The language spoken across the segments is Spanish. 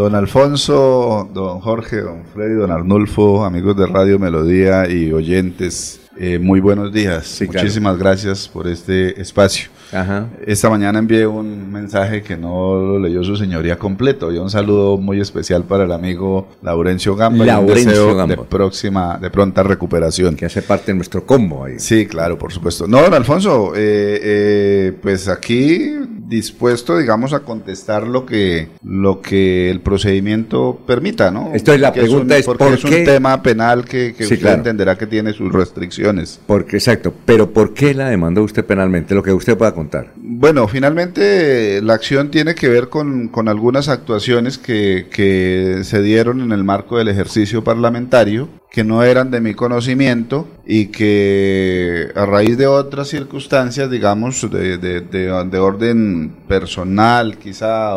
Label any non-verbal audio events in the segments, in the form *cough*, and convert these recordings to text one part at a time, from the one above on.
Don Alfonso, don Jorge, don Freddy, don Arnulfo, amigos de Radio Melodía y oyentes, eh, muy buenos días. Muchísimas gracias por este espacio. Esta mañana envié un mensaje que no lo leyó su señoría completo y un saludo muy especial para el amigo Laurencio Gamba Laurencio de próxima, de pronta recuperación. Que hace parte de nuestro combo ahí. Sí, claro, por supuesto. No, don Alfonso, eh, eh, pues aquí dispuesto, digamos, a contestar lo que, lo que el procedimiento permita, ¿no? Esto es la pregunta es, porque es un tema penal que, usted entenderá que tiene sus restricciones. Porque, exacto, pero ¿por qué la demandó usted penalmente? Lo que usted pueda Bueno, finalmente la acción tiene que ver con, con algunas actuaciones que, que se dieron en el marco del ejercicio parlamentario que no eran de mi conocimiento y que a raíz de otras circunstancias, digamos, de, de, de, orden personal quizá,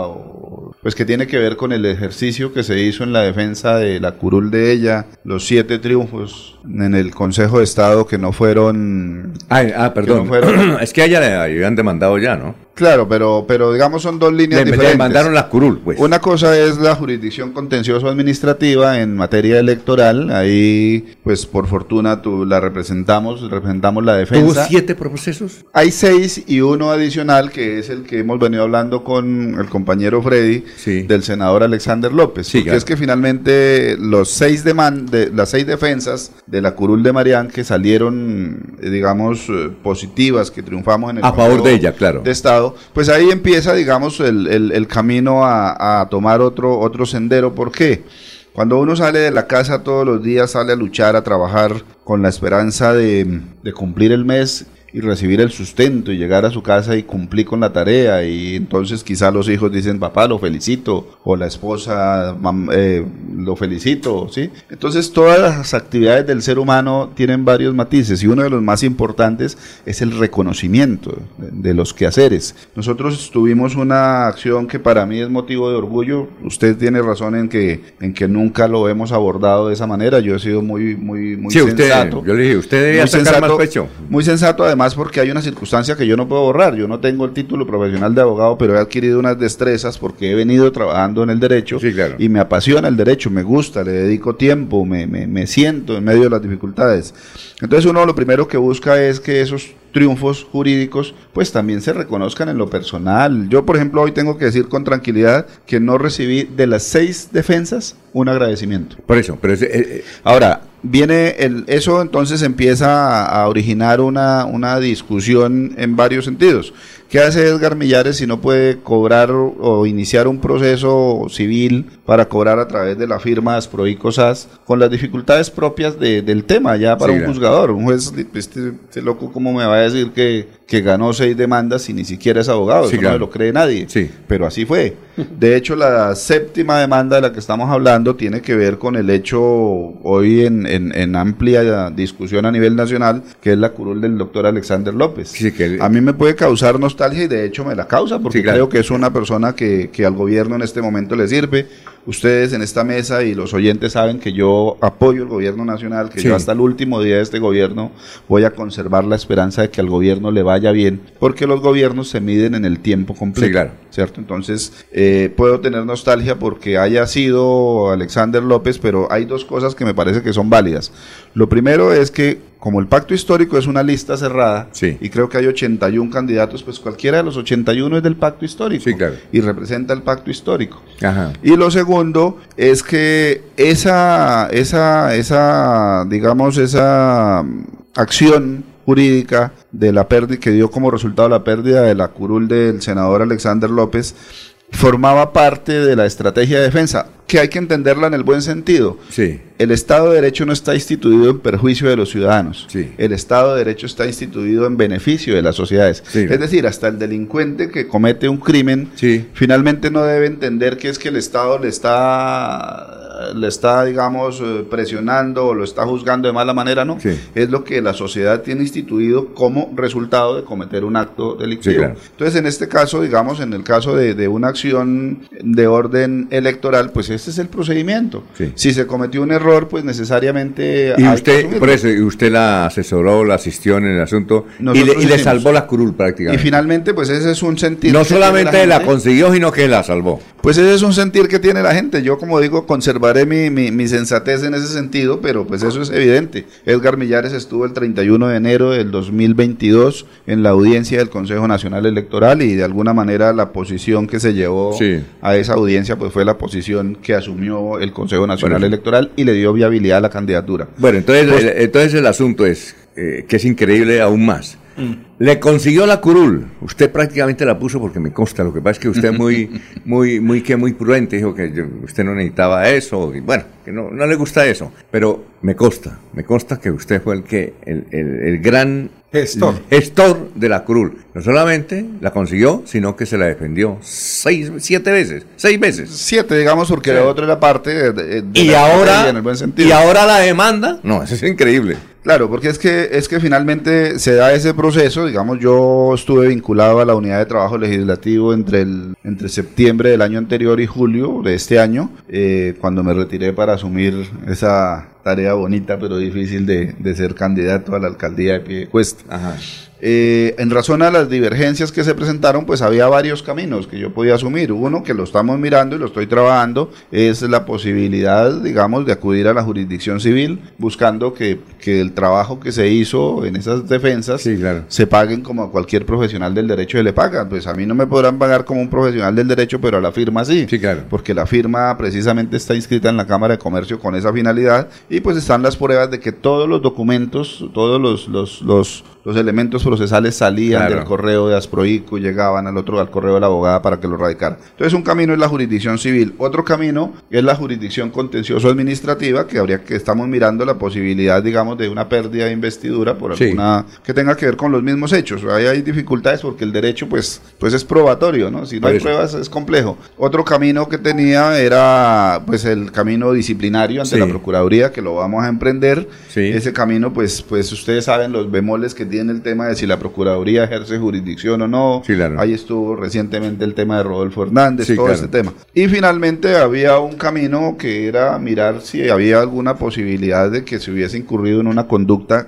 pues que tiene que ver con el ejercicio que se hizo en la defensa de la curul de ella, los siete triunfos en el Consejo de Estado que no fueron... ah, perdón, *clears throat* es que a ella le habían demandado ya, ¿no? Claro, pero, pero digamos son dos líneas diferentes. Le mandaron la curul, pues. Una cosa es la jurisdicción contencioso administrativa en materia electoral. Ahí, pues por fortuna tú la representamos, representamos la defensa. ¿Tuvo siete procesos? Hay seis y uno adicional que es el que hemos venido hablando con el compañero Freddy del senador Alexander López. Sí, porque es que finalmente los seis de las seis defensas de la curul de Marián que salieron, digamos, eh, positivas, que triunfamos en el a favor de ella, claro. De Estado pues ahí empieza, digamos, el, camino a, tomar otro, otro sendero. ¿Por qué? Cuando uno sale de la casa todos los días, sale a luchar, a trabajar con la esperanza de, de cumplir el mes y recibir el sustento y llegar a su casa y cumplir con la tarea y entonces quizá los hijos dicen papá lo felicito o la esposa eh, lo felicito, ¿sí? Entonces todas las actividades del ser humano tienen varios matices y uno de los más importantes es el reconocimiento de los quehaceres. Nosotros tuvimos una acción que para mí es motivo de orgullo, usted tiene razón en que, en que nunca lo hemos abordado de esa manera, yo he sido muy, muy, muy sensato. Usted, yo le dije, usted debía sacar más pecho. Muy sensato además porque hay una circunstancia que yo no puedo borrar. Yo no tengo el título profesional de abogado, pero he adquirido unas destrezas porque he venido trabajando en el derecho y me apasiona el derecho, me gusta, le dedico tiempo, me, me, me siento en medio de las dificultades. Entonces uno lo primero que busca es que esos triunfos jurídicos, pues también se reconozcan en lo personal. Yo, por ejemplo, hoy tengo que decir con tranquilidad que no recibí de las seis defensas un agradecimiento. Por eso, pero eh, eh, ahora viene el, eso entonces empieza a, originar una, una discusión en varios sentidos. ¿Qué hace Edgar Millares si no puede cobrar o iniciar un proceso civil para cobrar a través de la firma Aspro y Cosas con las dificultades propias del tema ya para un juzgador? Un juez, este, este, loco, ¿cómo me va a decir que, que ganó seis demandas y ni siquiera es abogado? Eso no lo cree nadie. Sí. Pero así fue. De hecho, la séptima demanda de la que estamos hablando tiene que ver con el hecho hoy en, en, amplia discusión a nivel nacional, que es la curul del doctor Alexander López. que... A mí me puede causar nostalgia y de hecho me la causa porque creo que es una persona que, que al gobierno en este momento le sirve Ustedes en esta mesa y los oyentes saben que yo apoyo el gobierno nacional, que yo hasta el último día de este gobierno voy a conservar la esperanza de que al gobierno le vaya bien, porque los gobiernos se miden en el tiempo completo. ¿Cierto? Entonces, eh, puedo tener nostalgia porque haya sido Alexander López, pero hay dos cosas que me parece que son válidas. Lo primero es que como el pacto histórico es una lista cerrada y creo que hay 81 candidatos, pues cualquiera de los 81 es del pacto histórico y representa el pacto histórico. Y lo segundo segundo es que esa, esa, esa, digamos, esa acción jurídica de la pérdida que dio como resultado la pérdida de la curul del senador Alexander López formaba parte de la estrategia de defensa, que hay que entenderla en el buen sentido. Sí. El Estado de Derecho no está instituido en perjuicio de los ciudadanos. Sí. El Estado de Derecho está instituido en beneficio de las sociedades. Es decir, hasta el delincuente que comete un crimen, finalmente no debe entender que es que el Estado le está le está, digamos, eh, presionando o lo está juzgando de mala manera, no. Es lo que la sociedad tiene instituido como resultado de cometer un acto delictivo. Entonces, en este caso, digamos, en el caso de, una acción de orden electoral, pues este es el procedimiento. Si se cometió un error, pues necesariamente... Y usted, por eso, y usted la asesoró, la asistió en el asunto y le, salvó la curul prácticamente. Y finalmente, pues ese es un sentido. No solamente la, consiguió, sino que la salvó. Pues ese es un sentir que tiene la gente. Yo, como digo, conservaré mi, mi, sensatez en ese sentido, pero pues eso es evidente. Edgar Millares estuvo el 31 de enero del 2022 en la audiencia del Consejo Nacional Electoral y de alguna manera la posición que se llevó a esa audiencia pues fue la posición que asumió el Consejo Nacional Electoral y le dio viabilidad a la candidatura. Bueno, entonces, pues el, entonces el asunto es eh, que es increíble aún más le consiguió la curul. Usted prácticamente la puso porque me consta. Lo que pasa es que usted es muy, *laughs* muy, muy, que muy prudente. Dijo que usted no necesitaba eso. Y bueno, que no, no le gusta eso. Pero me consta, me consta que usted fue el que, el, el, gran gestor. gestor de la curul. No solamente la consiguió, sino que se la defendió seis, siete veces, seis veces. Siete, digamos, porque la otra era parte de, y ahora, en el buen sentido. Y ahora la demanda, no, eso es increíble. Claro, porque es que es que finalmente se da ese proceso, digamos, yo estuve vinculado a la unidad de trabajo legislativo entre el entre septiembre del año anterior y julio de este año, eh, cuando me retiré para asumir esa tarea bonita pero difícil de, de ser candidato a la alcaldía de Piedecuesta. Ajá. Eh, en razón a las divergencias que se presentaron, pues había varios caminos que yo podía asumir. Uno que lo estamos mirando y lo estoy trabajando es la posibilidad, digamos, de acudir a la jurisdicción civil, buscando que, que el trabajo que se hizo en esas defensas se paguen como a cualquier profesional del derecho se le pagan. Pues a mí no me podrán pagar como un profesional del derecho, pero a la firma sí. Sí, claro. Porque la firma precisamente está inscrita en la Cámara de Comercio con esa finalidad y pues están las pruebas de que todos los documentos, todos los, los, los los elementos procesales salían del correo de Asproico y llegaban al otro, al correo de la abogada para que lo radicara. Entonces, un camino es la jurisdicción civil. Otro camino es la jurisdicción contencioso-administrativa, que habría que estamos mirando la posibilidad, digamos, de una pérdida de investidura por alguna que tenga que ver con los mismos hechos. Ahí hay dificultades porque el derecho, pues, pues es probatorio, ¿no? Si no hay pruebas es complejo. Otro camino que tenía era, pues, el camino disciplinario ante la Procuraduría, que lo vamos a emprender. Ese camino, pues, pues ustedes saben los bemoles que tiene el tema de si la Procuraduría ejerce jurisdicción o no. Ahí estuvo recientemente el tema de Rodolfo Hernández, todo ese tema. Y finalmente había un camino que era mirar si había alguna posibilidad de que se hubiese incurrido en una conducta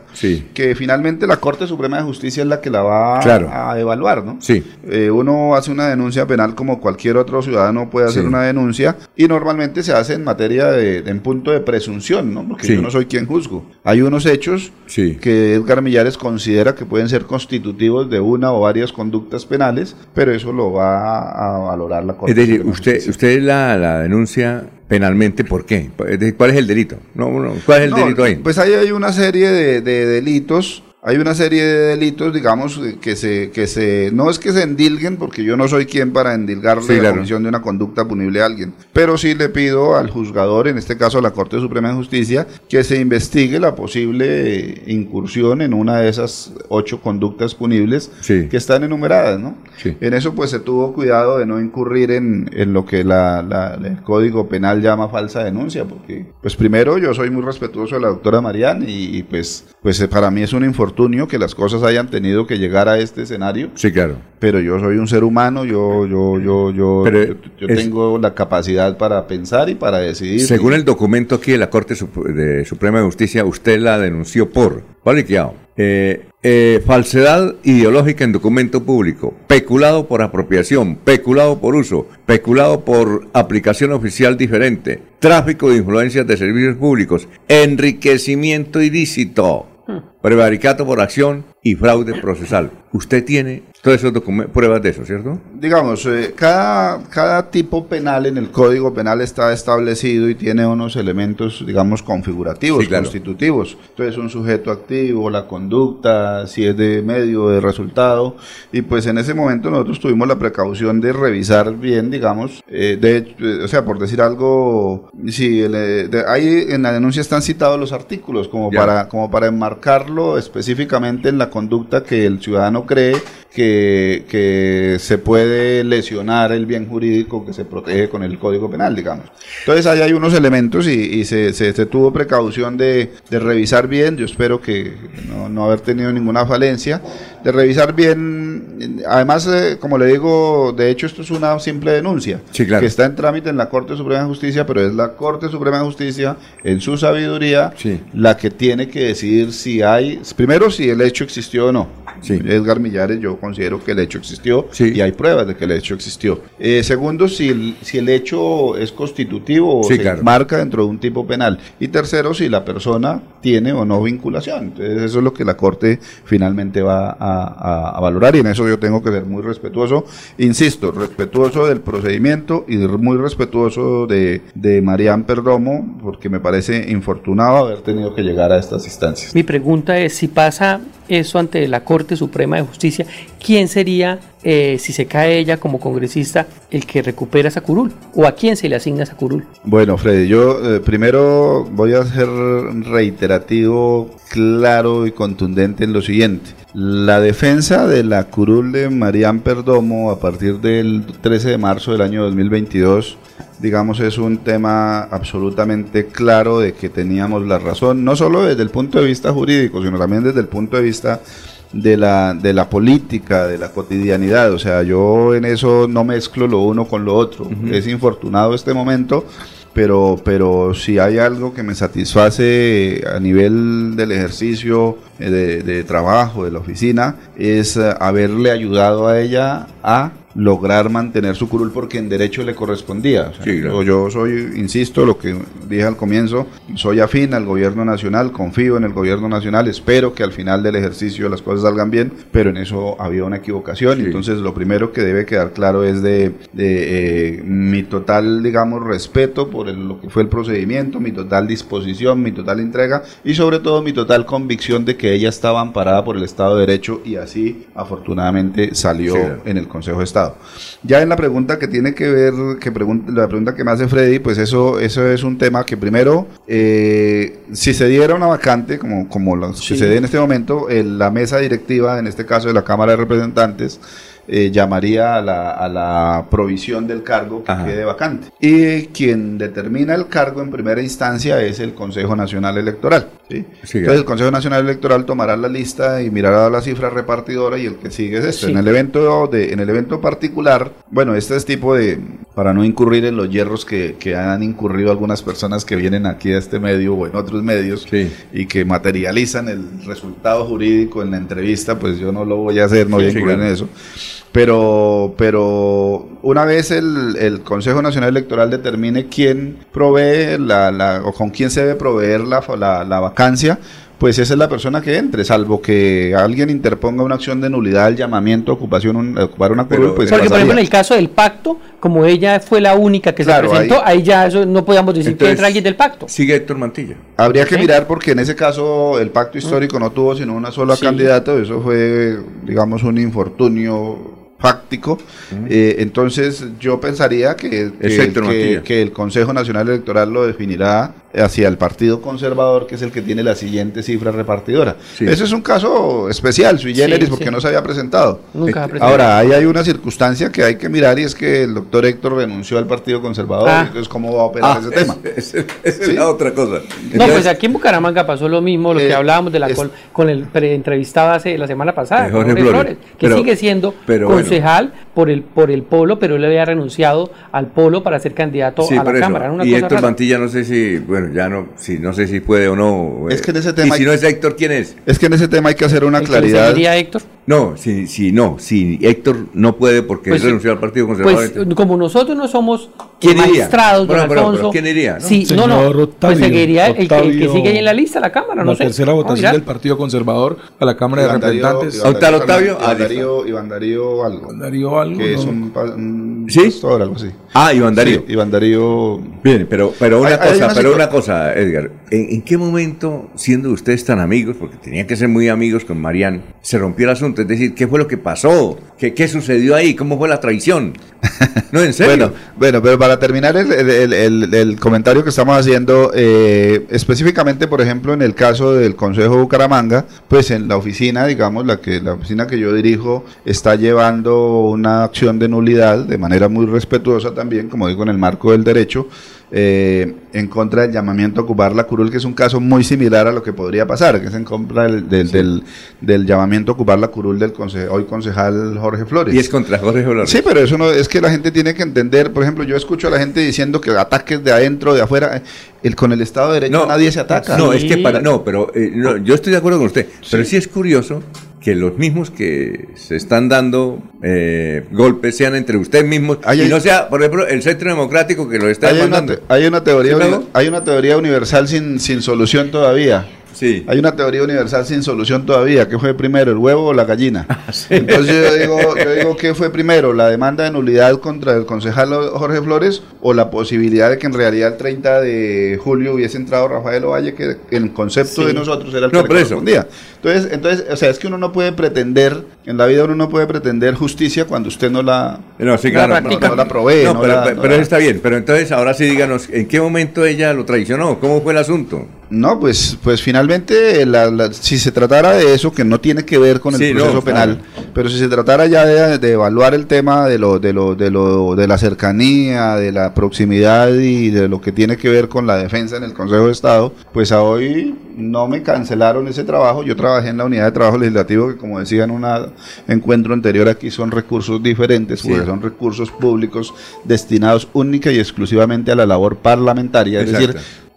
que finalmente la Corte Suprema de Justicia es la que la va a evaluar, ¿no? Sí. Eh, uno hace una denuncia penal como cualquier otro ciudadano puede hacer una denuncia y normalmente se hace en materia de, en punto de presunción, ¿no? Porque yo no soy quien juzgo. Hay unos hechos que Edgar Millares considera que pueden ser constitutivos de una o varias conductas penales, pero eso lo va a valorar la Corte. Es decir, usted, usted la, la denuncia penalmente, ¿por qué? ¿Cuál es el delito? No, ¿Cuál es el delito ahí? Pues ahí hay una serie de, de delitos hay una serie de delitos, digamos, que se, que se, no es que se endilguen, porque yo no soy quien para endilgarle la comisión de una conducta punible a alguien, pero sí le pido al juzgador, en este caso a la Corte Suprema de Justicia, que se investigue la posible incursión en una de esas ocho conductas punibles que están enumeradas, ¿no? En eso pues se tuvo cuidado de no incurrir en, en lo que la, el Código Penal llama falsa denuncia, porque pues primero yo soy muy respetuoso de la doctora Marián y, pues, pues para mí es un infortunio que las cosas hayan tenido que llegar a este escenario. Sí, claro. Pero yo soy un ser humano, yo, yo, yo, yo, yo, tengo la capacidad para pensar y para decidir. Según el documento aquí de la Corte de Suprema de Justicia, usted la denunció por, eh, eh, falsedad ideológica en documento público, peculado por apropiación, peculado por uso, peculado por aplicación oficial diferente, tráfico de influencias de servicios públicos, enriquecimiento ilícito prevaricato por acción y fraude procesal. Usted tiene todas esas pruebas de eso, ¿cierto? Digamos, eh, cada, cada tipo penal en el Código Penal está establecido y tiene unos elementos, digamos, configurativos, constitutivos. Entonces, un sujeto activo, la conducta, si es de medio, de resultado. Y pues en ese momento nosotros tuvimos la precaución de revisar bien, digamos, eh, de, eh, o sea, por decir algo, si ahí en la denuncia están citados los artículos como, para, como para enmarcarlo específicamente en la conducta que el ciudadano cree que, se puede lesionar el bien jurídico que se protege con el Código Penal, digamos. Entonces ahí hay unos elementos y, se, se, tuvo precaución de, de, revisar bien, yo espero que no, no haber tenido ninguna falencia. De revisar bien. Además, eh, como le digo, de hecho esto es una simple denuncia que está en trámite en la Corte Suprema de Justicia, pero es la Corte Suprema de Justicia, en su sabiduría, la que tiene que decidir si hay, primero si el hecho existió o no. Edgar Millares, yo considero que el hecho existió y hay pruebas de que el hecho existió. Eh, segundo, si el, si el hecho es constitutivo o se marca dentro de un tipo penal. Y tercero, si la persona tiene o no vinculación. Entonces, eso es lo que la Corte finalmente va a, valorar y en eso yo tengo que ser muy respetuoso. Insisto, respetuoso del procedimiento y muy respetuoso de, de Marián Perdomo, porque me parece infortunado haber tenido que llegar a estas instancias. Mi pregunta es, si pasa eso ante la Corte Suprema de Justicia, ¿quién sería, eh, si se cae ella como congresista, el que recupera esa curul? ¿O a quién se le asigna esa curul? Bueno, Freddy, yo eh, primero voy a ser reiterativo, claro y contundente en lo siguiente. La defensa de la curul de Marián Perdomo a partir del 13 de marzo del año 2022 digamos, es un tema absolutamente claro de que teníamos la razón, no solo desde el punto de vista jurídico, sino también desde el punto de vista de la, de la política, de la cotidianidad. O sea, yo en eso no mezclo lo uno con lo otro. Es infortunado este momento, pero, pero si hay algo que me satisface a nivel del ejercicio eh, de, de trabajo, de la oficina, es eh, haberle ayudado a ella a lograr mantener su curul porque en derecho le correspondía. yo, soy, insisto, lo que dije al comienzo, soy afín al gobierno nacional, confío en el gobierno nacional, espero que al final del ejercicio las cosas salgan bien, pero en eso había una equivocación. Entonces lo primero que debe quedar claro es de, eh, mi total, digamos, respeto por lo que fue el procedimiento, mi total disposición, mi total entrega y sobre todo mi total convicción de que ella estaba amparada por el Estado de Derecho y así afortunadamente salió en el Consejo de Estado. Ya en la pregunta que tiene que ver, que la pregunta que me hace Freddy, pues eso, eso es un tema que primero, eh, si se diera una vacante, como, como lo sucede en este momento, la mesa directiva, en este caso de la Cámara de Representantes, eh, llamaría a la, a la, provisión del cargo que quede vacante. Y quien determina el cargo en primera instancia es el Consejo Nacional Electoral. Entonces el Consejo Nacional Electoral tomará la lista y mirará la cifra repartidora y el que sigue es este. En el evento de, en el evento particular, bueno, este es tipo de, para no incurrir en los hierros que, que han incurrido algunas personas que vienen aquí a este medio o en otros medios y que materializan el resultado jurídico en la entrevista, pues yo no lo voy a hacer, no voy a incurrir en eso. Pero, pero una vez el, el, Consejo Nacional Electoral determine quién provee la, la, o con quién se debe proveer la, la, la vacancia, pues esa es la persona que entre, salvo que alguien interponga una acción de nulidad al llamamiento a ocupación, ocupar una curul, pues Porque, por ejemplo, en el caso del pacto, como ella fue la única que se presentó, ahí, ya eso no podíamos decir que entra alguien del pacto. Sigue Héctor Mantilla. Habría que mirar porque en ese caso el pacto histórico no tuvo sino una sola candidata, eso fue, digamos, un infortunio fáctico. Eh, entonces yo pensaría que, que, el Consejo Nacional Electoral lo definirá hacia el Partido Conservador, que es el que tiene la siguiente cifra repartidora. Ese es un caso especial, sui generis, porque no se había presentado. Ahora, ahí hay una circunstancia que hay que mirar y es que el doctor Héctor renunció al Partido Conservador. Ah. Entonces, ¿cómo va a operar ah, ese tema? *laughs* Esa es la otra cosa. no, pues aquí en Bucaramanga pasó lo mismo, lo que eh, hablábamos de la con, el entrevistado hace la semana pasada, Jorge Flores, que sigue siendo concejal por el por el polo, pero él había renunciado al polo para ser candidato a la Cámara. y Héctor Mantilla, no sé si, bueno, ya no, si no sé si puede o no. Es que en ese tema. Y si no es Héctor, ¿quién es? Es que en ese tema hay que hacer una claridad. ¿Sería Héctor? No, si, si no, si Héctor no puede porque pues, renunció al Partido Conservador. Pues como nosotros no somos magistrados, bueno, Alfonso, ¿Quién iría? Sí, no, no, pues seguiría el, que, sigue ahí en la lista, la Cámara, no la tercera votación del Partido Conservador a la Cámara de Representantes. Octavio Octavio. Iván Darío, Iván Darío algo. Iván Darío algo. Que es un, ¿Sí? pastor, algo así. Ah, Iván Darío. Sí, Iván Darío. Bien, pero, pero una cosa, pero una cosa, Edgar. ¿en, qué momento, siendo ustedes tan amigos, porque tenían que ser muy amigos con Marián, se rompió el asunto? Es decir, ¿qué fue lo que pasó? ¿Qué, qué sucedió ahí? ¿Cómo fue la traición? *laughs* No, en serio. bueno, bueno, pero para terminar el, el, el, comentario que estamos haciendo, eh, específicamente, por ejemplo, en el caso del Consejo Bucaramanga, pues en la oficina, digamos, la que la oficina que yo dirijo está llevando una acción de nulidad de manera muy respetuosa también, como digo, en el marco del derecho eh, en contra del llamamiento a ocupar la curul, que es un caso muy similar a lo que podría pasar, que es en contra del, del, del, llamamiento a ocupar la curul del hoy concejal Jorge Flores. Y es contra Jorge Flores. Sí, pero eso no es que la gente tiene que entender, por ejemplo, yo escucho a la gente diciendo que ataques de adentro, de afuera, el, con el Estado de Derecho nadie se ataca. No, es que para, no, pero eh, yo estoy de acuerdo con usted, pero sí es curioso que los mismos que se están dando eh, golpes sean entre ustedes mismos y no sea, por ejemplo, el Centro Democrático que lo está hay hay una teoría, hay una teoría universal sin, sin solución todavía. Hay una teoría universal sin solución todavía. ¿Qué fue primero, el huevo o la gallina? *laughs* Ah, Entonces yo digo, yo digo, ¿qué fue primero? ¿La demanda de nulidad contra el concejal Jorge Flores o la posibilidad de que en realidad el 30 de julio hubiese entrado Rafael Ovalle, que el concepto de nosotros era el que correspondía? Entonces, entonces, o sea, es que uno no puede pretender, en la vida uno no puede pretender justicia cuando usted no la, no, sí, claro, no, la provee. pero, pero está bien, pero entonces ahora sí díganos, ¿en qué momento ella lo traicionó? ¿Cómo fue el asunto? No, pues, pues finalmente, si se tratara de eso, que no tiene que ver con el proceso penal, pero si se tratara ya de, evaluar el tema de lo, de lo, de lo, de la cercanía, de la proximidad y de lo que tiene que ver con la defensa en el Consejo de Estado, pues a hoy no me cancelaron ese trabajo. Yo trabajé en la unidad de trabajo legislativo, que como decía en un encuentro anterior aquí, son recursos diferentes, porque son recursos públicos destinados única y exclusivamente a la labor parlamentaria. Es decir,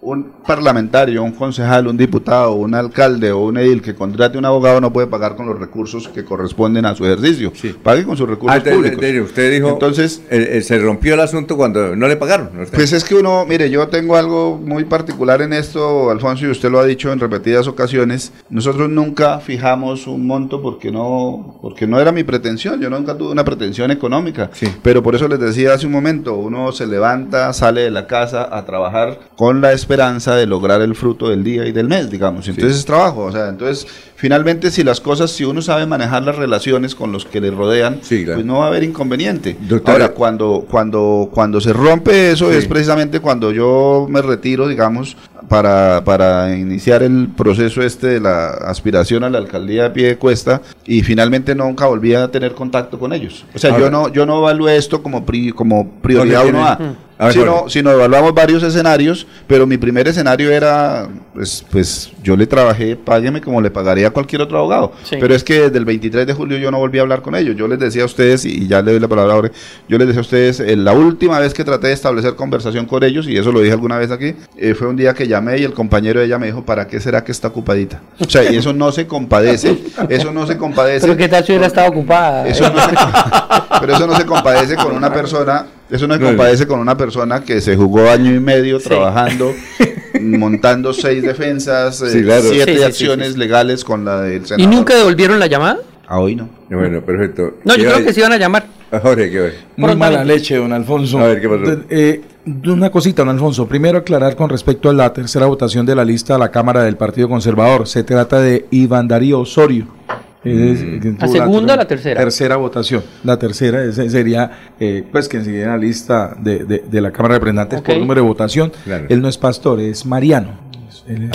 un parlamentario, un concejal, un diputado, un alcalde o un edil que contrate un abogado no puede pagar con los recursos que corresponden a su ejercicio. Pague con sus recursos ah, públicos. usted dijo, entonces eh, eh, se rompió el asunto cuando no le pagaron. Pues es que uno, mire, yo tengo algo muy particular en esto, Alfonso, y usted lo ha dicho en repetidas ocasiones. Nosotros nunca fijamos un monto porque no, porque no era mi pretensión. Yo nunca tuve una pretensión económica. Pero por eso les decía hace un momento, uno se levanta, sale de la casa a trabajar con la esperanza de lograr el fruto del día y del mes, digamos. Entonces es trabajo, o sea, entonces finalmente si las cosas, si uno sabe manejar las relaciones con los que le rodean, pues no va a haber inconveniente. Ahora, cuando, cuando, cuando se rompe eso es precisamente cuando yo me retiro, digamos, para, para iniciar el proceso este de la aspiración a la alcaldía de pie de cuesta y finalmente nunca volví a tener contacto con ellos. O sea, yo no yo no evalué esto como, como prioridad uno A. Si no evaluamos varios escenarios, pero mi primer escenario era, pues, pues yo le trabajé, págueme como le pagaría a cualquier otro abogado. Pero es que desde el 23 de julio yo no volví a hablar con ellos. Yo les decía a ustedes, y ya le doy la palabra ahora, yo les decía a ustedes, eh, la última vez que traté de establecer conversación con ellos, y eso lo dije alguna vez aquí, eh, fue un día que llamé y el compañero de ella me dijo, ¿para qué será que está ocupadita? O sea, y eso no se compadece, eso no se compadece. Pero qué tal si hubiera estado ocupada. *laughs* pero eso no se compadece con una persona eso no se compadece con una persona que se jugó año y medio trabajando, *laughs* montando seis defensas, eh, siete acciones legales con la del senador. ¿Y nunca devolvieron la llamada? A hoy no. Bueno, perfecto. No, yo creo que se iban a llamar. *laughs* Jorge, ¿qué Muy mala leche, don Alfonso. A ver, ¿qué pasó? Eh, una cosita, don Alfonso. Primero aclarar con respecto a la tercera votación de la lista a la Cámara del Partido Conservador. Se trata de Iván Darío Osorio ¿La segunda o la tercera? Tercera votación. La tercera sería, eh, pues, que en la lista de, de, la Cámara de Representantes por número de votación. Él no es pastor, es mariano.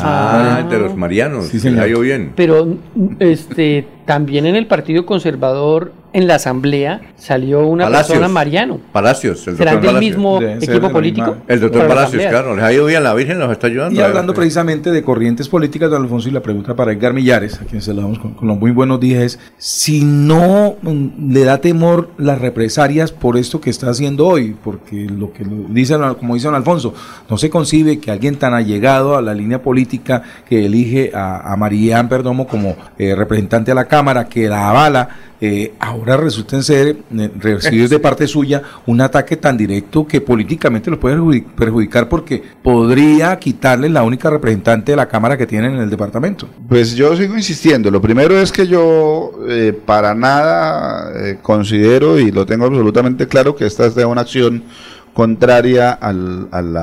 ah, de los marianos. Sí, señor. bien. Pero, este, también en el Partido Conservador en la asamblea salió una persona Mariano. Palacios, el ¿Serán del mismo equipo político? El doctor Palacios, claro, les ha ido bien, la Virgen nos está ayudando. Y hablando precisamente de corrientes políticas, don Alfonso, y la pregunta para Edgar Millares, a quien se la damos con, los muy buenos días, es si no mm, le da temor las represalias por esto que está haciendo hoy, porque lo que dicen, como dice don Alfonso, no se concibe que alguien tan allegado a la línea política que elige a, a María Perdomo como eh, representante a la Cámara, que la avala, eh, ahora resulten ser eh, recibidos de *laughs* parte suya un ataque tan directo que políticamente lo puede perjudicar porque podría quitarle la única representante de la Cámara que tienen en el departamento. Pues yo sigo insistiendo. Lo primero es que yo eh, para nada considero y lo tengo absolutamente claro que esta es de una acción contraria al, al,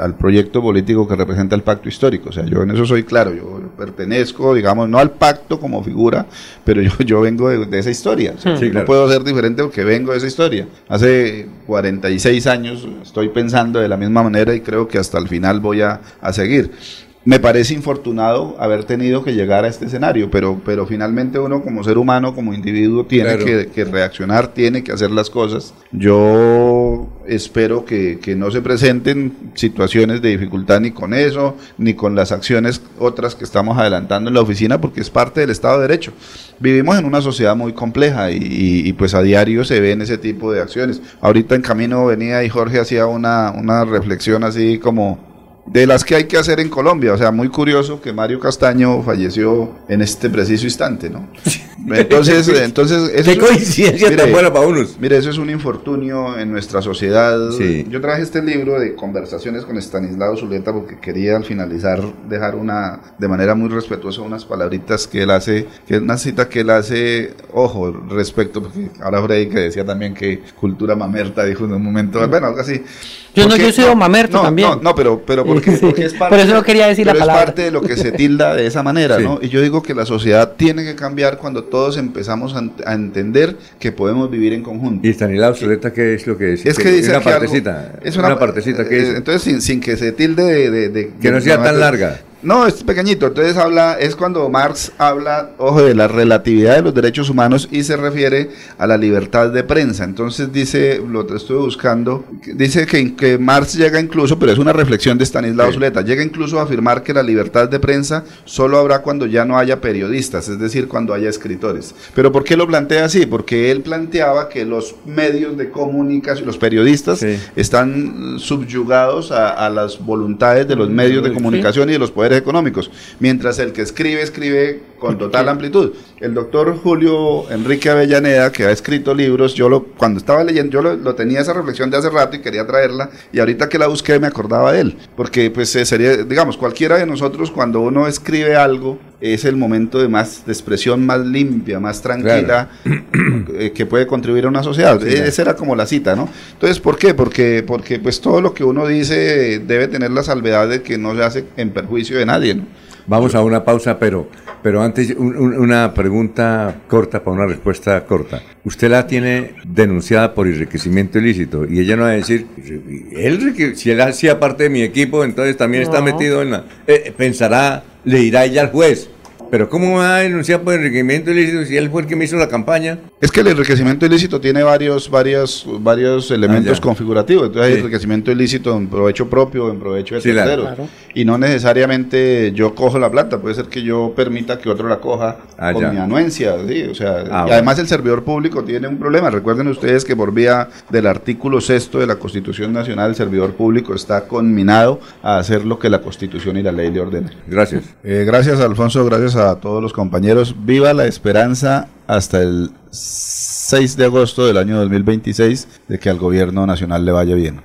al, proyecto político que representa el pacto histórico. O sea, yo en eso soy claro, yo pertenezco, digamos, no al pacto como figura, pero yo, yo vengo de, esa historia. No puedo ser diferente porque vengo de esa historia. Hace 46 años estoy pensando de la misma manera y creo que hasta el final voy a, a seguir me parece infortunado haber tenido que llegar a este escenario, pero, pero finalmente uno como ser humano, como individuo, tiene que, reaccionar, tiene que hacer las cosas. Yo espero que, que, no se presenten situaciones de dificultad ni con eso, ni con las acciones otras que estamos adelantando en la oficina, porque es parte del Estado de Derecho. Vivimos en una sociedad muy compleja y, y, pues a diario se ven ese tipo de acciones. Ahorita en camino venía y Jorge hacía una, una reflexión así como de las que hay que hacer en Colombia. O sea, muy curioso que Mario Castaño falleció en este preciso instante, ¿no? Entonces, *laughs* entonces eso Qué coincidencia tan buena para unos. Mire, eso es un infortunio en nuestra sociedad. Yo traje este libro de conversaciones con Estanislao Zuleta porque quería al finalizar dejar una, de manera muy respetuosa, unas palabritas que él hace, que es una cita que él hace, ojo, respecto, porque ahora Freddy que decía también que cultura mamerta, dijo en un momento, bueno, algo así. Yo no, yo soy mamerto también. No, no, pero, pero porque, es *laughs* parte, Por eso no quería decir la palabra. es parte de lo que se tilda de esa manera, ¿no? Y yo digo que la sociedad tiene que cambiar cuando todos empezamos a, entender que podemos vivir en conjunto. ¿Y Stanislao Zuleta qué es lo que decía? Es que dice una partecita. es una, partecita que eh, Entonces, sin, sin, que se tilde de... que no sea tan larga. No, es pequeñito. Entonces habla, es cuando Marx habla, ojo, de la relatividad de los derechos humanos y se refiere a la libertad de prensa. Entonces dice, lo que estuve buscando, dice que, que, Marx llega incluso, pero es una reflexión de Stanislao Zuleta, llega incluso a afirmar que la libertad de prensa solo habrá cuando ya no haya periodistas, es decir, cuando haya escritores. Pero ¿por qué lo plantea así? Porque él planteaba que los medios de comunicación, los periodistas, están subyugados a, a, las voluntades de los medios de comunicación y de los poderes económicos, mientras el que escribe, escribe con total amplitud. El doctor Julio Enrique Avellaneda, que ha escrito libros, yo lo, cuando estaba leyendo, yo lo, tenía esa reflexión de hace rato y quería traerla, y ahorita que la busqué me acordaba de él, porque pues eh, sería, digamos, cualquiera de nosotros cuando uno escribe algo, es el momento de más de expresión más limpia, más tranquila eh, que puede contribuir a una sociedad. Esa era como la cita, ¿no? Entonces, ¿por qué? Porque porque pues todo lo que uno dice debe tener la salvedad de que no se hace en perjuicio de nadie, ¿no? Vamos a una pausa, pero pero antes una pregunta corta para una respuesta corta. Usted la tiene denunciada por enriquecimiento ilícito y ella no va a decir, él, si él hacía parte de mi equipo, entonces también está metido en la... Eh, pensará le irá ella al juez. Pero ¿cómo va a denunciar por enriquecimiento ilícito si él fue el que me hizo la campaña? Es que el enriquecimiento ilícito tiene varios, varios, varios elementos ah, configurativos. Entonces hay enriquecimiento ilícito en provecho propio, en provecho de terceros. Y no necesariamente yo cojo la plata, puede ser que yo permita que otro la coja ah, con mi anuencia. O sea, ah, y además el servidor público tiene un problema. Recuerden ustedes que por vía del artículo sexto de la Constitución Nacional, el servidor público está conminado a hacer lo que la Constitución y la ley le ordenen. Gracias. Eh, gracias, Alfonso. Gracias a todos los compañeros. Viva la esperanza hasta el 6 de agosto del año 2026 de que al gobierno nacional le vaya bien.